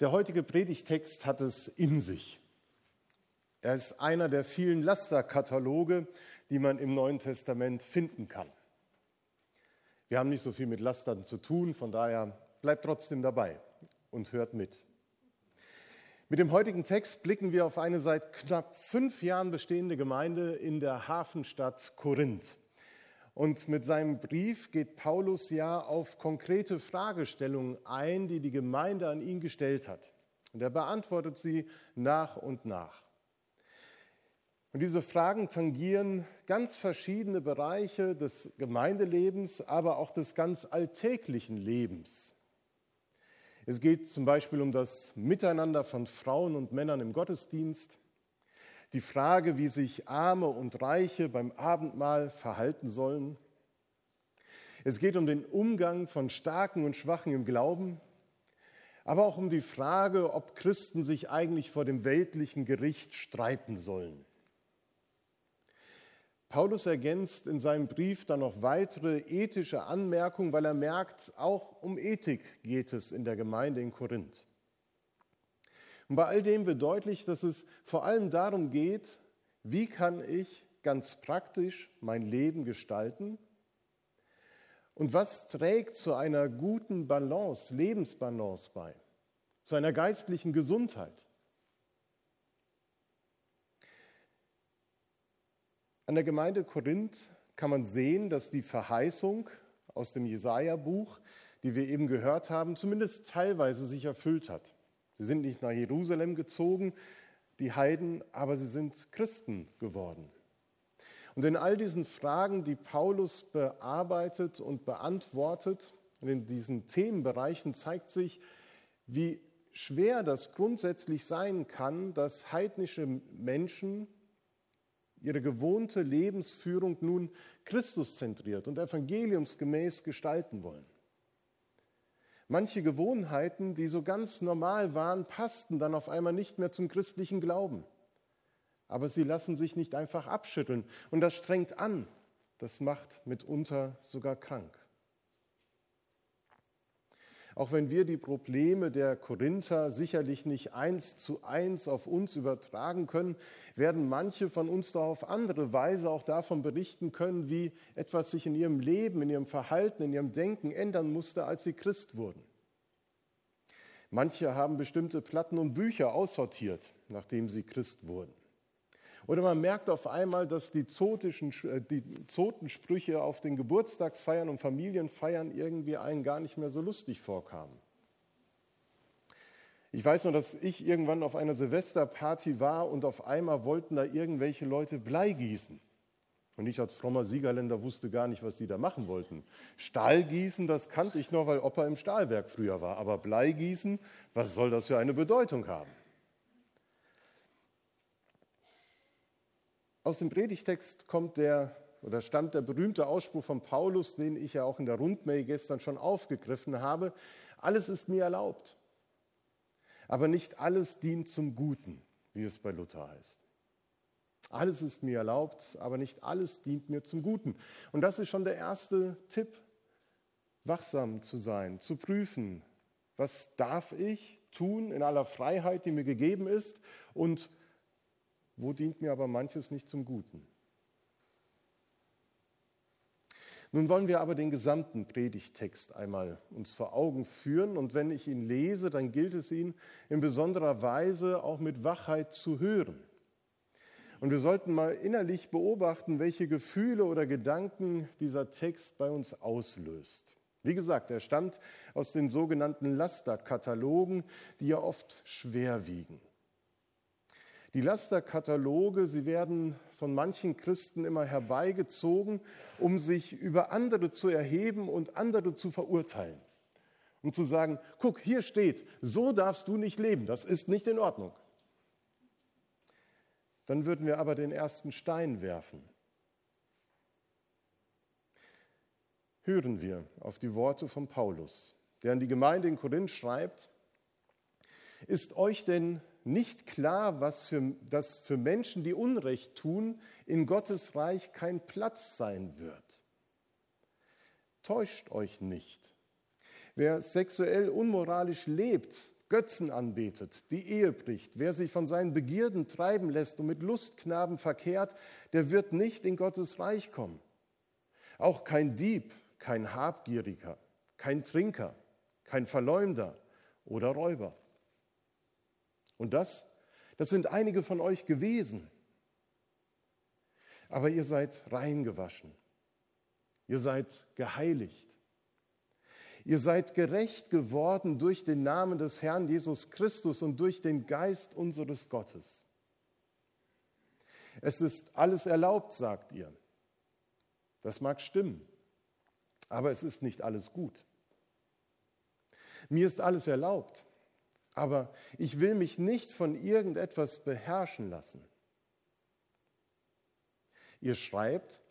Der heutige Predigtext hat es in sich. Er ist einer der vielen Lasterkataloge, die man im Neuen Testament finden kann. Wir haben nicht so viel mit Lastern zu tun, von daher bleibt trotzdem dabei und hört mit. Mit dem heutigen Text blicken wir auf eine seit knapp fünf Jahren bestehende Gemeinde in der Hafenstadt Korinth. Und mit seinem Brief geht Paulus ja auf konkrete Fragestellungen ein, die die Gemeinde an ihn gestellt hat. Und er beantwortet sie nach und nach. Und diese Fragen tangieren ganz verschiedene Bereiche des Gemeindelebens, aber auch des ganz alltäglichen Lebens. Es geht zum Beispiel um das Miteinander von Frauen und Männern im Gottesdienst die Frage, wie sich Arme und Reiche beim Abendmahl verhalten sollen. Es geht um den Umgang von Starken und Schwachen im Glauben, aber auch um die Frage, ob Christen sich eigentlich vor dem weltlichen Gericht streiten sollen. Paulus ergänzt in seinem Brief dann noch weitere ethische Anmerkungen, weil er merkt, auch um Ethik geht es in der Gemeinde in Korinth. Und bei all dem wird deutlich, dass es vor allem darum geht, wie kann ich ganz praktisch mein Leben gestalten und was trägt zu einer guten Balance, Lebensbalance bei, zu einer geistlichen Gesundheit. An der Gemeinde Korinth kann man sehen, dass die Verheißung aus dem Jesaja-Buch, die wir eben gehört haben, zumindest teilweise sich erfüllt hat. Sie sind nicht nach Jerusalem gezogen, die Heiden, aber sie sind Christen geworden. Und in all diesen Fragen, die Paulus bearbeitet und beantwortet, in diesen Themenbereichen zeigt sich, wie schwer das grundsätzlich sein kann, dass heidnische Menschen ihre gewohnte Lebensführung nun Christuszentriert und evangeliumsgemäß gestalten wollen. Manche Gewohnheiten, die so ganz normal waren, passten dann auf einmal nicht mehr zum christlichen Glauben. Aber sie lassen sich nicht einfach abschütteln. Und das strengt an. Das macht mitunter sogar krank. Auch wenn wir die Probleme der Korinther sicherlich nicht eins zu eins auf uns übertragen können, werden manche von uns da auf andere Weise auch davon berichten können, wie etwas sich in ihrem Leben, in ihrem Verhalten, in ihrem Denken ändern musste, als sie Christ wurden. Manche haben bestimmte Platten und Bücher aussortiert, nachdem sie Christ wurden. Oder man merkt auf einmal, dass die, zotischen, äh, die Zotensprüche auf den Geburtstagsfeiern und Familienfeiern irgendwie einen gar nicht mehr so lustig vorkamen. Ich weiß nur, dass ich irgendwann auf einer Silvesterparty war und auf einmal wollten da irgendwelche Leute Blei gießen. Und ich als frommer Siegerländer wusste gar nicht, was die da machen wollten. Stahl gießen, das kannte ich noch, weil Opa im Stahlwerk früher war. Aber Blei gießen, was soll das für eine Bedeutung haben? Aus dem Predigtext kommt der oder stammt der berühmte Ausspruch von Paulus, den ich ja auch in der Rundmail gestern schon aufgegriffen habe. Alles ist mir erlaubt, aber nicht alles dient zum Guten, wie es bei Luther heißt. Alles ist mir erlaubt, aber nicht alles dient mir zum Guten. Und das ist schon der erste Tipp, wachsam zu sein, zu prüfen, was darf ich tun in aller Freiheit, die mir gegeben ist und wo dient mir aber manches nicht zum Guten? Nun wollen wir aber den gesamten Predigtext einmal uns vor Augen führen und wenn ich ihn lese, dann gilt es ihn in besonderer Weise auch mit Wachheit zu hören. Und wir sollten mal innerlich beobachten, welche Gefühle oder Gedanken dieser Text bei uns auslöst. Wie gesagt, er stammt aus den sogenannten Lasterkatalogen, die ja oft schwer wiegen. Die Lasterkataloge, sie werden von manchen Christen immer herbeigezogen, um sich über andere zu erheben und andere zu verurteilen. Um zu sagen, guck, hier steht, so darfst du nicht leben, das ist nicht in Ordnung. Dann würden wir aber den ersten Stein werfen. Hören wir auf die Worte von Paulus, der an die Gemeinde in Korinth schreibt, ist euch denn nicht klar, was für, dass für Menschen, die Unrecht tun, in Gottes Reich kein Platz sein wird. Täuscht euch nicht. Wer sexuell unmoralisch lebt, Götzen anbetet, die Ehe bricht, wer sich von seinen Begierden treiben lässt und mit Lustknaben verkehrt, der wird nicht in Gottes Reich kommen. Auch kein Dieb, kein Habgieriger, kein Trinker, kein Verleumder oder Räuber. Und das, das sind einige von euch gewesen. Aber ihr seid reingewaschen. Ihr seid geheiligt. Ihr seid gerecht geworden durch den Namen des Herrn Jesus Christus und durch den Geist unseres Gottes. Es ist alles erlaubt, sagt ihr. Das mag stimmen, aber es ist nicht alles gut. Mir ist alles erlaubt, aber ich will mich nicht von irgendetwas beherrschen lassen. Ihr schreibt,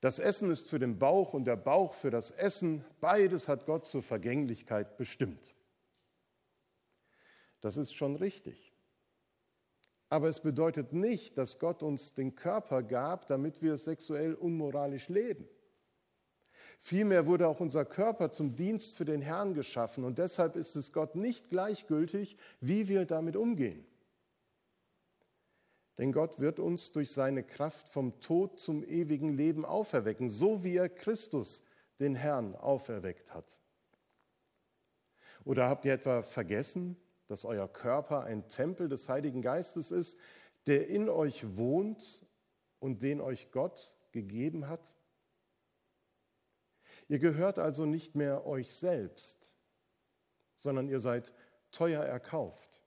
das Essen ist für den Bauch und der Bauch für das Essen. Beides hat Gott zur Vergänglichkeit bestimmt. Das ist schon richtig. Aber es bedeutet nicht, dass Gott uns den Körper gab, damit wir sexuell unmoralisch leben. Vielmehr wurde auch unser Körper zum Dienst für den Herrn geschaffen und deshalb ist es Gott nicht gleichgültig, wie wir damit umgehen. Denn Gott wird uns durch seine Kraft vom Tod zum ewigen Leben auferwecken, so wie er Christus, den Herrn, auferweckt hat. Oder habt ihr etwa vergessen, dass euer Körper ein Tempel des Heiligen Geistes ist, der in euch wohnt und den euch Gott gegeben hat? Ihr gehört also nicht mehr euch selbst, sondern ihr seid teuer erkauft.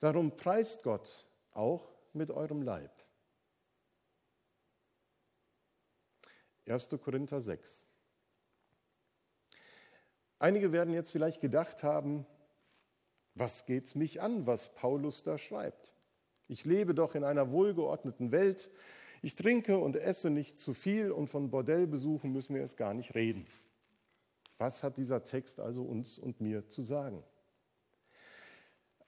Darum preist Gott auch mit eurem Leib. 1. Korinther 6. Einige werden jetzt vielleicht gedacht haben, was geht's mich an, was Paulus da schreibt? Ich lebe doch in einer wohlgeordneten Welt. Ich trinke und esse nicht zu viel und von Bordellbesuchen müssen wir es gar nicht reden. Was hat dieser Text also uns und mir zu sagen?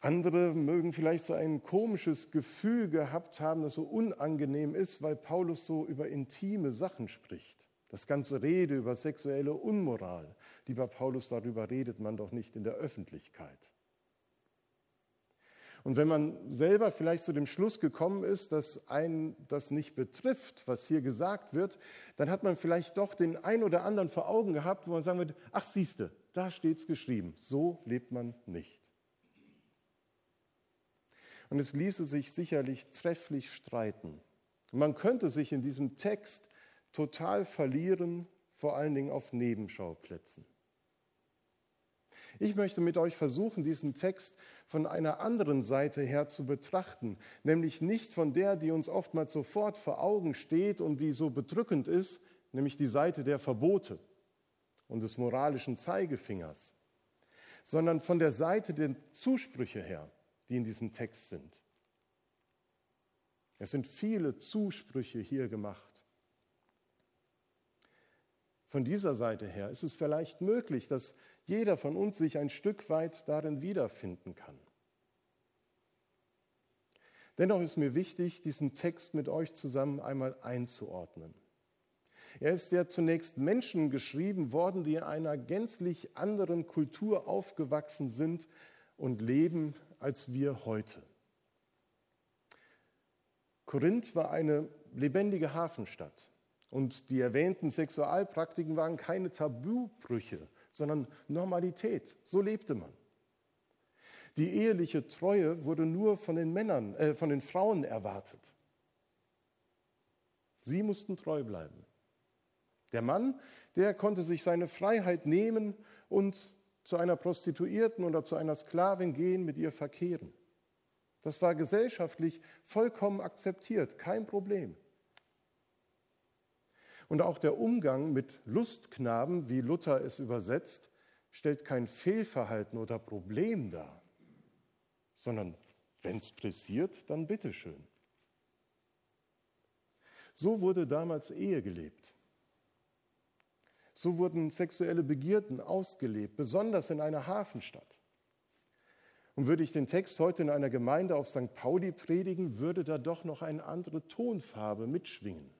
Andere mögen vielleicht so ein komisches Gefühl gehabt haben, das so unangenehm ist, weil Paulus so über intime Sachen spricht. Das ganze Rede über sexuelle Unmoral. Lieber Paulus, darüber redet man doch nicht in der Öffentlichkeit. Und wenn man selber vielleicht zu dem Schluss gekommen ist, dass einen das nicht betrifft, was hier gesagt wird, dann hat man vielleicht doch den ein oder anderen vor Augen gehabt, wo man sagen würde, ach siehste, da steht's geschrieben, so lebt man nicht. Und es ließe sich sicherlich trefflich streiten. Man könnte sich in diesem Text total verlieren, vor allen Dingen auf Nebenschauplätzen. Ich möchte mit euch versuchen, diesen Text von einer anderen Seite her zu betrachten, nämlich nicht von der, die uns oftmals sofort vor Augen steht und die so bedrückend ist, nämlich die Seite der Verbote und des moralischen Zeigefingers, sondern von der Seite der Zusprüche her die in diesem Text sind. Es sind viele Zusprüche hier gemacht. Von dieser Seite her ist es vielleicht möglich, dass jeder von uns sich ein Stück weit darin wiederfinden kann. Dennoch ist mir wichtig, diesen Text mit euch zusammen einmal einzuordnen. Er ist ja zunächst Menschen geschrieben worden, die in einer gänzlich anderen Kultur aufgewachsen sind und leben als wir heute. Korinth war eine lebendige Hafenstadt und die erwähnten Sexualpraktiken waren keine Tabubrüche, sondern Normalität. So lebte man. Die eheliche Treue wurde nur von den Männern, äh, von den Frauen erwartet. Sie mussten treu bleiben. Der Mann, der konnte sich seine Freiheit nehmen und zu einer Prostituierten oder zu einer Sklavin gehen, mit ihr verkehren. Das war gesellschaftlich vollkommen akzeptiert, kein Problem. Und auch der Umgang mit Lustknaben, wie Luther es übersetzt, stellt kein Fehlverhalten oder Problem dar, sondern wenn es pressiert, dann bitteschön. So wurde damals Ehe gelebt. So wurden sexuelle Begierden ausgelebt, besonders in einer Hafenstadt. Und würde ich den Text heute in einer Gemeinde auf St. Pauli predigen, würde da doch noch eine andere Tonfarbe mitschwingen.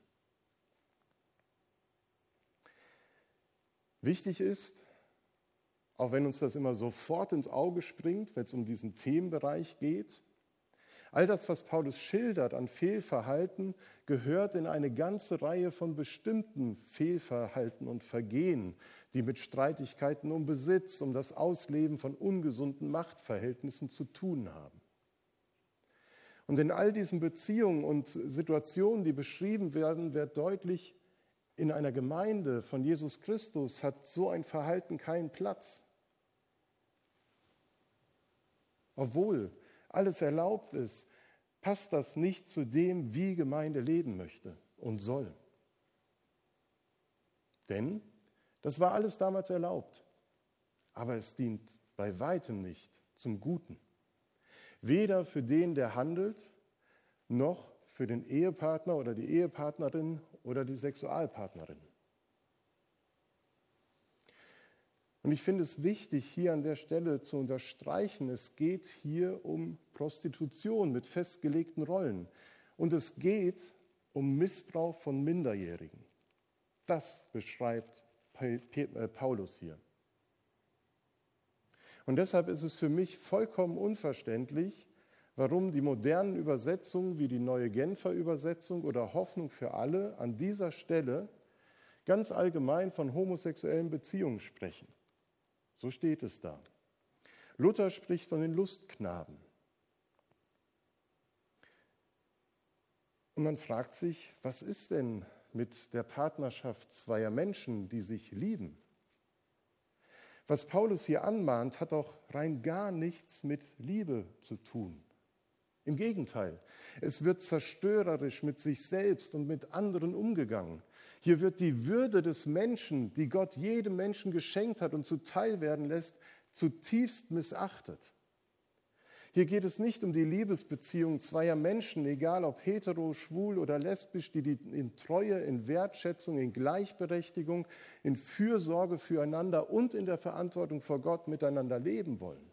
Wichtig ist, auch wenn uns das immer sofort ins Auge springt, wenn es um diesen Themenbereich geht. All das, was Paulus schildert an Fehlverhalten, gehört in eine ganze Reihe von bestimmten Fehlverhalten und Vergehen, die mit Streitigkeiten um Besitz, um das Ausleben von ungesunden Machtverhältnissen zu tun haben. Und in all diesen Beziehungen und Situationen, die beschrieben werden, wird deutlich, in einer Gemeinde von Jesus Christus hat so ein Verhalten keinen Platz. Obwohl alles erlaubt ist, passt das nicht zu dem, wie Gemeinde leben möchte und soll. Denn das war alles damals erlaubt, aber es dient bei weitem nicht zum Guten. Weder für den, der handelt, noch für den Ehepartner oder die Ehepartnerin oder die Sexualpartnerin. Und ich finde es wichtig, hier an der Stelle zu unterstreichen, es geht hier um Prostitution mit festgelegten Rollen. Und es geht um Missbrauch von Minderjährigen. Das beschreibt äh, Paulus hier. Und deshalb ist es für mich vollkommen unverständlich, warum die modernen Übersetzungen wie die neue Genfer Übersetzung oder Hoffnung für alle an dieser Stelle ganz allgemein von homosexuellen Beziehungen sprechen. So steht es da. Luther spricht von den Lustknaben. Und man fragt sich, was ist denn mit der Partnerschaft zweier Menschen, die sich lieben? Was Paulus hier anmahnt, hat auch rein gar nichts mit Liebe zu tun. Im Gegenteil, es wird zerstörerisch mit sich selbst und mit anderen umgegangen. Hier wird die Würde des Menschen, die Gott jedem Menschen geschenkt hat und zuteil werden lässt, zutiefst missachtet. Hier geht es nicht um die Liebesbeziehung zweier Menschen, egal ob hetero, schwul oder lesbisch, die in Treue, in Wertschätzung, in Gleichberechtigung, in Fürsorge füreinander und in der Verantwortung vor Gott miteinander leben wollen.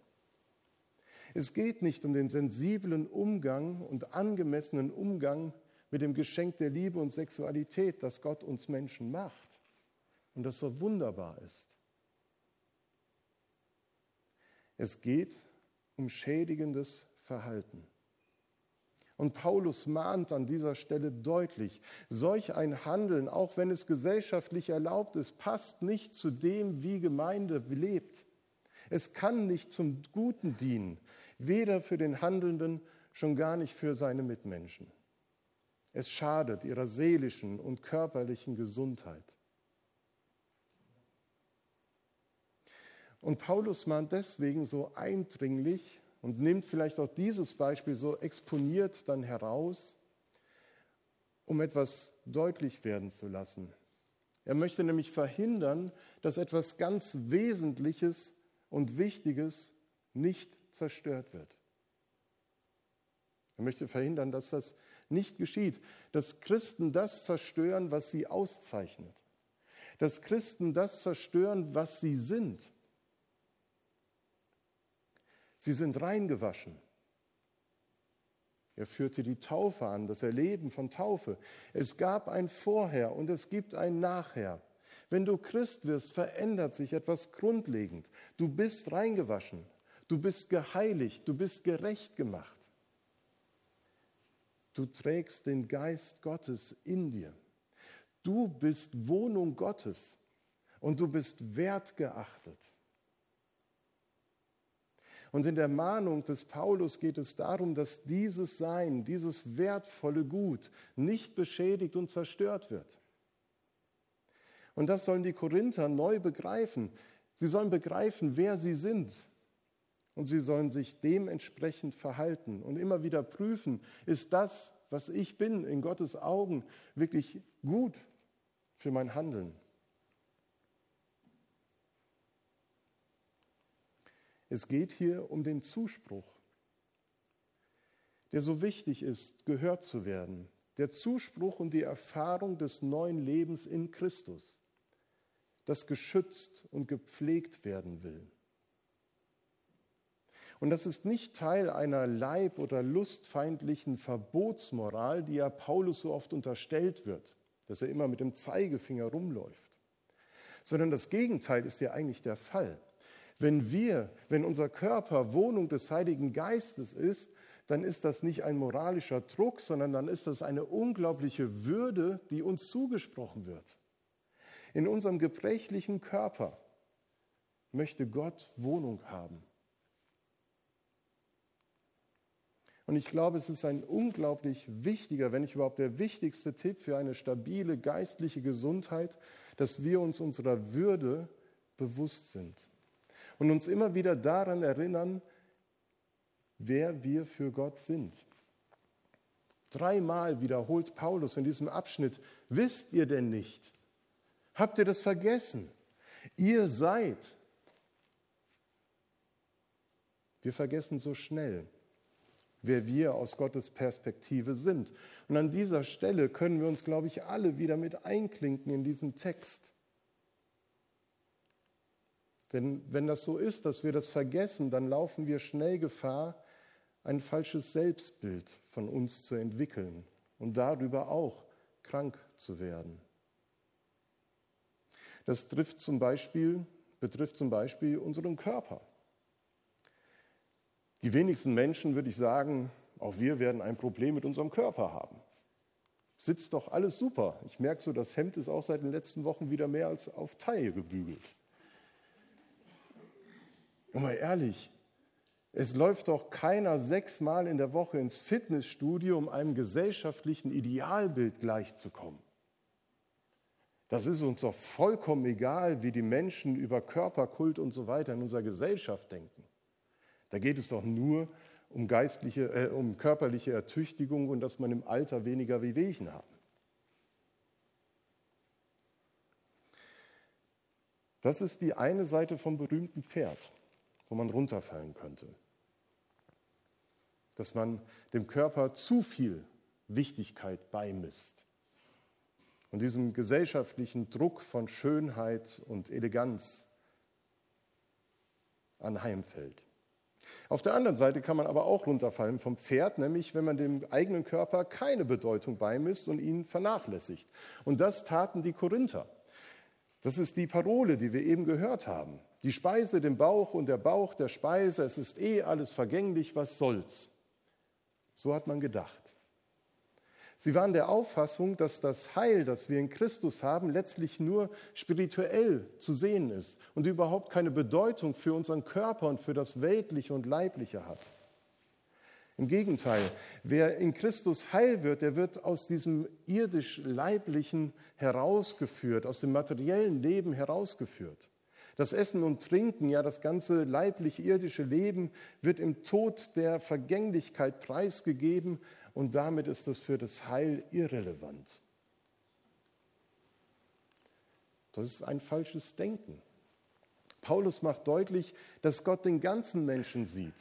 Es geht nicht um den sensiblen Umgang und angemessenen Umgang mit dem Geschenk der Liebe und Sexualität, das Gott uns Menschen macht und das so wunderbar ist. Es geht um schädigendes Verhalten. Und Paulus mahnt an dieser Stelle deutlich, solch ein Handeln, auch wenn es gesellschaftlich erlaubt ist, passt nicht zu dem, wie Gemeinde lebt. Es kann nicht zum Guten dienen weder für den Handelnden, schon gar nicht für seine Mitmenschen. Es schadet ihrer seelischen und körperlichen Gesundheit. Und Paulus mahnt deswegen so eindringlich und nimmt vielleicht auch dieses Beispiel so exponiert dann heraus, um etwas deutlich werden zu lassen. Er möchte nämlich verhindern, dass etwas ganz Wesentliches und Wichtiges nicht zerstört wird. Er möchte verhindern, dass das nicht geschieht, dass Christen das zerstören, was sie auszeichnet, dass Christen das zerstören, was sie sind. Sie sind reingewaschen. Er führte die Taufe an, das Erleben von Taufe. Es gab ein Vorher und es gibt ein Nachher. Wenn du Christ wirst, verändert sich etwas grundlegend. Du bist reingewaschen. Du bist geheiligt, du bist gerecht gemacht. Du trägst den Geist Gottes in dir. Du bist Wohnung Gottes und du bist wertgeachtet. Und in der Mahnung des Paulus geht es darum, dass dieses Sein, dieses wertvolle Gut nicht beschädigt und zerstört wird. Und das sollen die Korinther neu begreifen. Sie sollen begreifen, wer sie sind und sie sollen sich dementsprechend verhalten und immer wieder prüfen, ist das, was ich bin, in Gottes Augen wirklich gut für mein Handeln. Es geht hier um den Zuspruch, der so wichtig ist, gehört zu werden. Der Zuspruch und die Erfahrung des neuen Lebens in Christus, das geschützt und gepflegt werden will. Und das ist nicht Teil einer leib- oder lustfeindlichen Verbotsmoral, die ja Paulus so oft unterstellt wird, dass er immer mit dem Zeigefinger rumläuft, sondern das Gegenteil ist ja eigentlich der Fall. Wenn wir, wenn unser Körper Wohnung des Heiligen Geistes ist, dann ist das nicht ein moralischer Druck, sondern dann ist das eine unglaubliche Würde, die uns zugesprochen wird. In unserem gebrechlichen Körper möchte Gott Wohnung haben. Und ich glaube, es ist ein unglaublich wichtiger, wenn nicht überhaupt der wichtigste Tipp für eine stabile geistliche Gesundheit, dass wir uns unserer Würde bewusst sind und uns immer wieder daran erinnern, wer wir für Gott sind. Dreimal wiederholt Paulus in diesem Abschnitt, wisst ihr denn nicht? Habt ihr das vergessen? Ihr seid. Wir vergessen so schnell wer wir aus Gottes Perspektive sind. Und an dieser Stelle können wir uns, glaube ich, alle wieder mit einklinken in diesen Text. Denn wenn das so ist, dass wir das vergessen, dann laufen wir schnell Gefahr, ein falsches Selbstbild von uns zu entwickeln und darüber auch krank zu werden. Das trifft zum Beispiel, betrifft zum Beispiel unseren Körper. Die wenigsten Menschen, würde ich sagen, auch wir werden ein Problem mit unserem Körper haben. Sitzt doch alles super. Ich merke so, das Hemd ist auch seit den letzten Wochen wieder mehr als auf Taille gebügelt. Und mal ehrlich, es läuft doch keiner sechsmal in der Woche ins Fitnessstudio, um einem gesellschaftlichen Idealbild gleichzukommen. Das ist uns doch vollkommen egal, wie die Menschen über Körperkult und so weiter in unserer Gesellschaft denken. Da geht es doch nur um, geistliche, äh, um körperliche Ertüchtigung und dass man im Alter weniger wie Wehchen haben. Das ist die eine Seite vom berühmten Pferd, wo man runterfallen könnte. Dass man dem Körper zu viel Wichtigkeit beimisst und diesem gesellschaftlichen Druck von Schönheit und Eleganz anheimfällt. Auf der anderen Seite kann man aber auch runterfallen vom Pferd, nämlich wenn man dem eigenen Körper keine Bedeutung beimisst und ihn vernachlässigt. Und das taten die Korinther. Das ist die Parole, die wir eben gehört haben. Die Speise dem Bauch und der Bauch der Speise, es ist eh alles vergänglich, was soll's. So hat man gedacht. Sie waren der Auffassung, dass das Heil, das wir in Christus haben, letztlich nur spirituell zu sehen ist und überhaupt keine Bedeutung für unseren Körper und für das Weltliche und Leibliche hat. Im Gegenteil, wer in Christus heil wird, der wird aus diesem irdisch-leiblichen herausgeführt, aus dem materiellen Leben herausgeführt. Das Essen und Trinken, ja das ganze leibliche irdische Leben wird im Tod der Vergänglichkeit preisgegeben und damit ist es für das Heil irrelevant. Das ist ein falsches Denken. Paulus macht deutlich, dass Gott den ganzen Menschen sieht,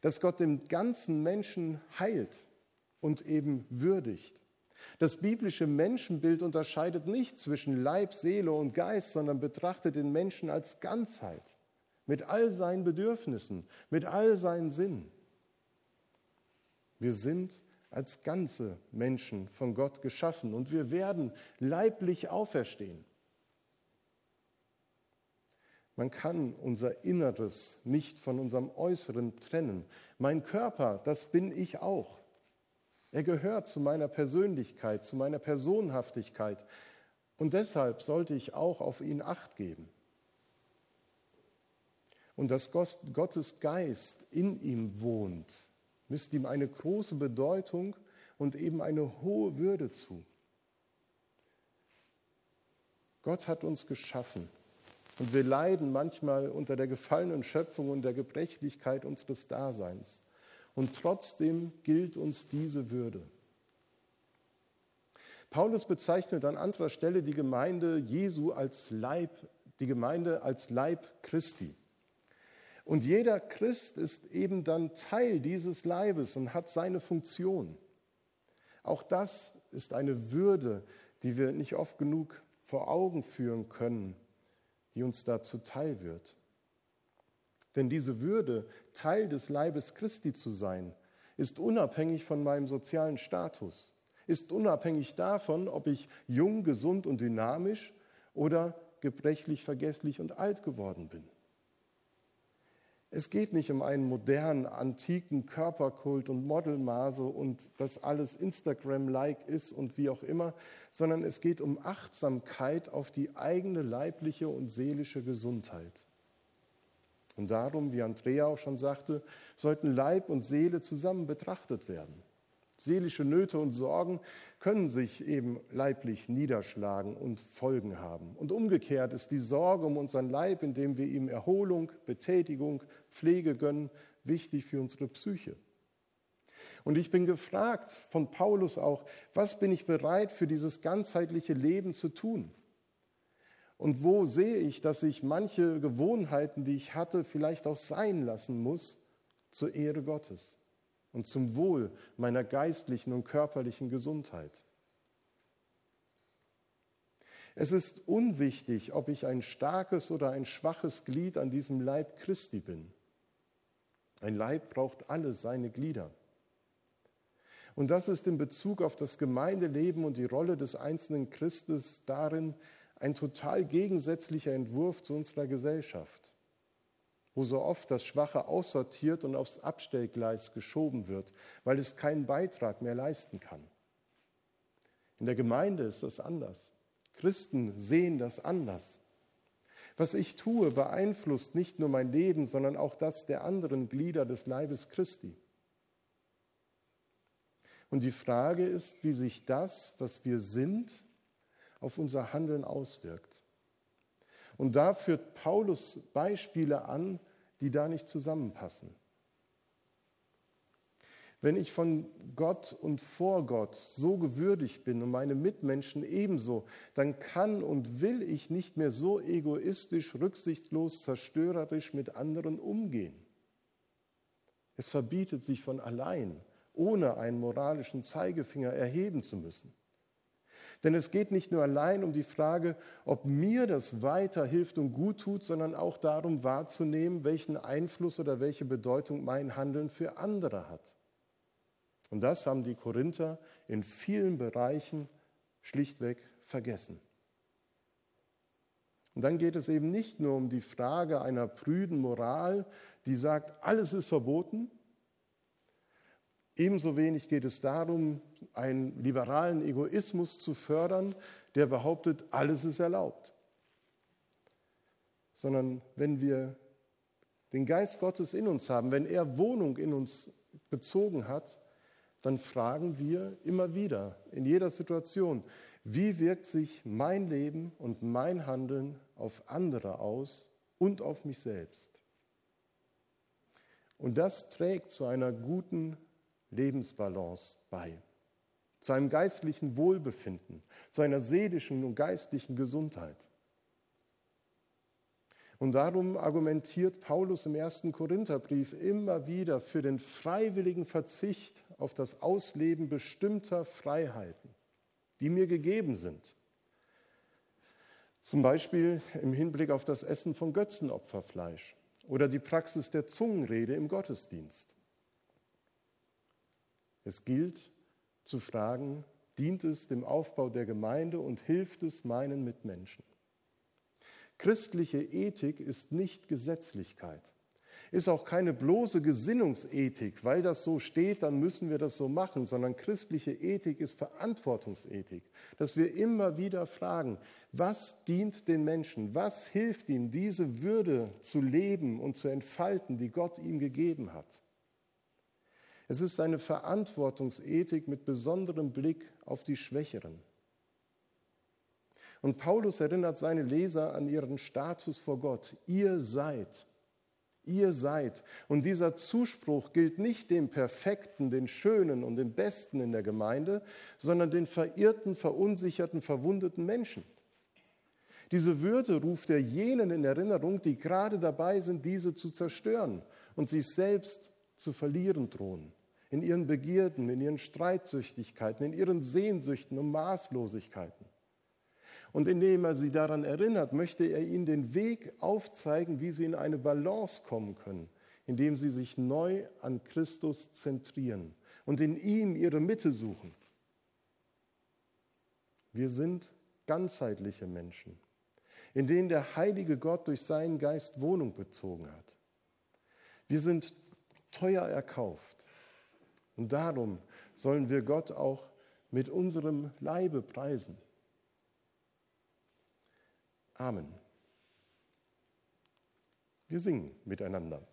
dass Gott den ganzen Menschen heilt und eben würdigt. Das biblische Menschenbild unterscheidet nicht zwischen Leib, Seele und Geist, sondern betrachtet den Menschen als Ganzheit, mit all seinen Bedürfnissen, mit all seinen Sinnen. Wir sind als ganze Menschen von Gott geschaffen und wir werden leiblich auferstehen. Man kann unser Inneres nicht von unserem Äußeren trennen. Mein Körper, das bin ich auch. Er gehört zu meiner Persönlichkeit, zu meiner Personhaftigkeit. Und deshalb sollte ich auch auf ihn acht geben. Und dass Gottes Geist in ihm wohnt, misst ihm eine große Bedeutung und eben eine hohe Würde zu. Gott hat uns geschaffen und wir leiden manchmal unter der gefallenen Schöpfung und der Gebrechlichkeit unseres Daseins. Und trotzdem gilt uns diese Würde. Paulus bezeichnet an anderer Stelle die Gemeinde Jesu als Leib, die Gemeinde als Leib Christi. Und jeder Christ ist eben dann Teil dieses Leibes und hat seine Funktion. Auch das ist eine Würde, die wir nicht oft genug vor Augen führen können, die uns dazu teil wird. Denn diese Würde, Teil des Leibes Christi zu sein, ist unabhängig von meinem sozialen Status, ist unabhängig davon, ob ich jung, gesund und dynamisch oder gebrechlich, vergesslich und alt geworden bin. Es geht nicht um einen modernen, antiken Körperkult und Modelmaße und das alles Instagram-like ist und wie auch immer, sondern es geht um Achtsamkeit auf die eigene leibliche und seelische Gesundheit. Und darum, wie Andrea auch schon sagte, sollten Leib und Seele zusammen betrachtet werden. Seelische Nöte und Sorgen können sich eben leiblich niederschlagen und Folgen haben. Und umgekehrt ist die Sorge um unseren Leib, indem wir ihm Erholung, Betätigung, Pflege gönnen, wichtig für unsere Psyche. Und ich bin gefragt von Paulus auch, was bin ich bereit für dieses ganzheitliche Leben zu tun? Und wo sehe ich, dass ich manche Gewohnheiten, die ich hatte, vielleicht auch sein lassen muss zur Ehre Gottes? Und zum Wohl meiner geistlichen und körperlichen Gesundheit. Es ist unwichtig, ob ich ein starkes oder ein schwaches Glied an diesem Leib Christi bin. Ein Leib braucht alle seine Glieder. Und das ist in Bezug auf das Gemeindeleben und die Rolle des einzelnen Christus darin ein total gegensätzlicher Entwurf zu unserer Gesellschaft wo so oft das Schwache aussortiert und aufs Abstellgleis geschoben wird, weil es keinen Beitrag mehr leisten kann. In der Gemeinde ist das anders. Christen sehen das anders. Was ich tue, beeinflusst nicht nur mein Leben, sondern auch das der anderen Glieder des Leibes Christi. Und die Frage ist, wie sich das, was wir sind, auf unser Handeln auswirkt. Und da führt Paulus Beispiele an, die da nicht zusammenpassen. Wenn ich von Gott und vor Gott so gewürdigt bin und meine Mitmenschen ebenso, dann kann und will ich nicht mehr so egoistisch, rücksichtslos, zerstörerisch mit anderen umgehen. Es verbietet sich von allein, ohne einen moralischen Zeigefinger erheben zu müssen. Denn es geht nicht nur allein um die Frage, ob mir das weiterhilft und gut tut, sondern auch darum wahrzunehmen, welchen Einfluss oder welche Bedeutung mein Handeln für andere hat. Und das haben die Korinther in vielen Bereichen schlichtweg vergessen. Und dann geht es eben nicht nur um die Frage einer prüden Moral, die sagt, alles ist verboten, Ebenso wenig geht es darum, einen liberalen Egoismus zu fördern, der behauptet, alles ist erlaubt. Sondern wenn wir den Geist Gottes in uns haben, wenn er Wohnung in uns bezogen hat, dann fragen wir immer wieder, in jeder Situation, wie wirkt sich mein Leben und mein Handeln auf andere aus und auf mich selbst? Und das trägt zu einer guten Lebensbalance bei, zu einem geistlichen Wohlbefinden, zu einer seelischen und geistlichen Gesundheit. Und darum argumentiert Paulus im ersten Korintherbrief immer wieder für den freiwilligen Verzicht auf das Ausleben bestimmter Freiheiten, die mir gegeben sind. Zum Beispiel im Hinblick auf das Essen von Götzenopferfleisch oder die Praxis der Zungenrede im Gottesdienst. Es gilt zu fragen, dient es dem Aufbau der Gemeinde und hilft es meinen Mitmenschen? Christliche Ethik ist nicht Gesetzlichkeit, ist auch keine bloße Gesinnungsethik, weil das so steht, dann müssen wir das so machen, sondern christliche Ethik ist Verantwortungsethik, dass wir immer wieder fragen, was dient den Menschen, was hilft ihm, diese Würde zu leben und zu entfalten, die Gott ihm gegeben hat. Es ist eine Verantwortungsethik mit besonderem Blick auf die Schwächeren. Und Paulus erinnert seine Leser an ihren Status vor Gott. Ihr seid. Ihr seid. Und dieser Zuspruch gilt nicht dem Perfekten, den Schönen und den Besten in der Gemeinde, sondern den verirrten, verunsicherten, verwundeten Menschen. Diese Würde ruft er jenen in Erinnerung, die gerade dabei sind, diese zu zerstören und sich selbst zu verlieren drohen. In ihren Begierden, in ihren Streitsüchtigkeiten, in ihren Sehnsüchten und Maßlosigkeiten. Und indem er sie daran erinnert, möchte er ihnen den Weg aufzeigen, wie sie in eine Balance kommen können, indem sie sich neu an Christus zentrieren und in ihm ihre Mitte suchen. Wir sind ganzheitliche Menschen, in denen der heilige Gott durch seinen Geist Wohnung bezogen hat. Wir sind teuer erkauft. Und darum sollen wir Gott auch mit unserem Leibe preisen. Amen. Wir singen miteinander.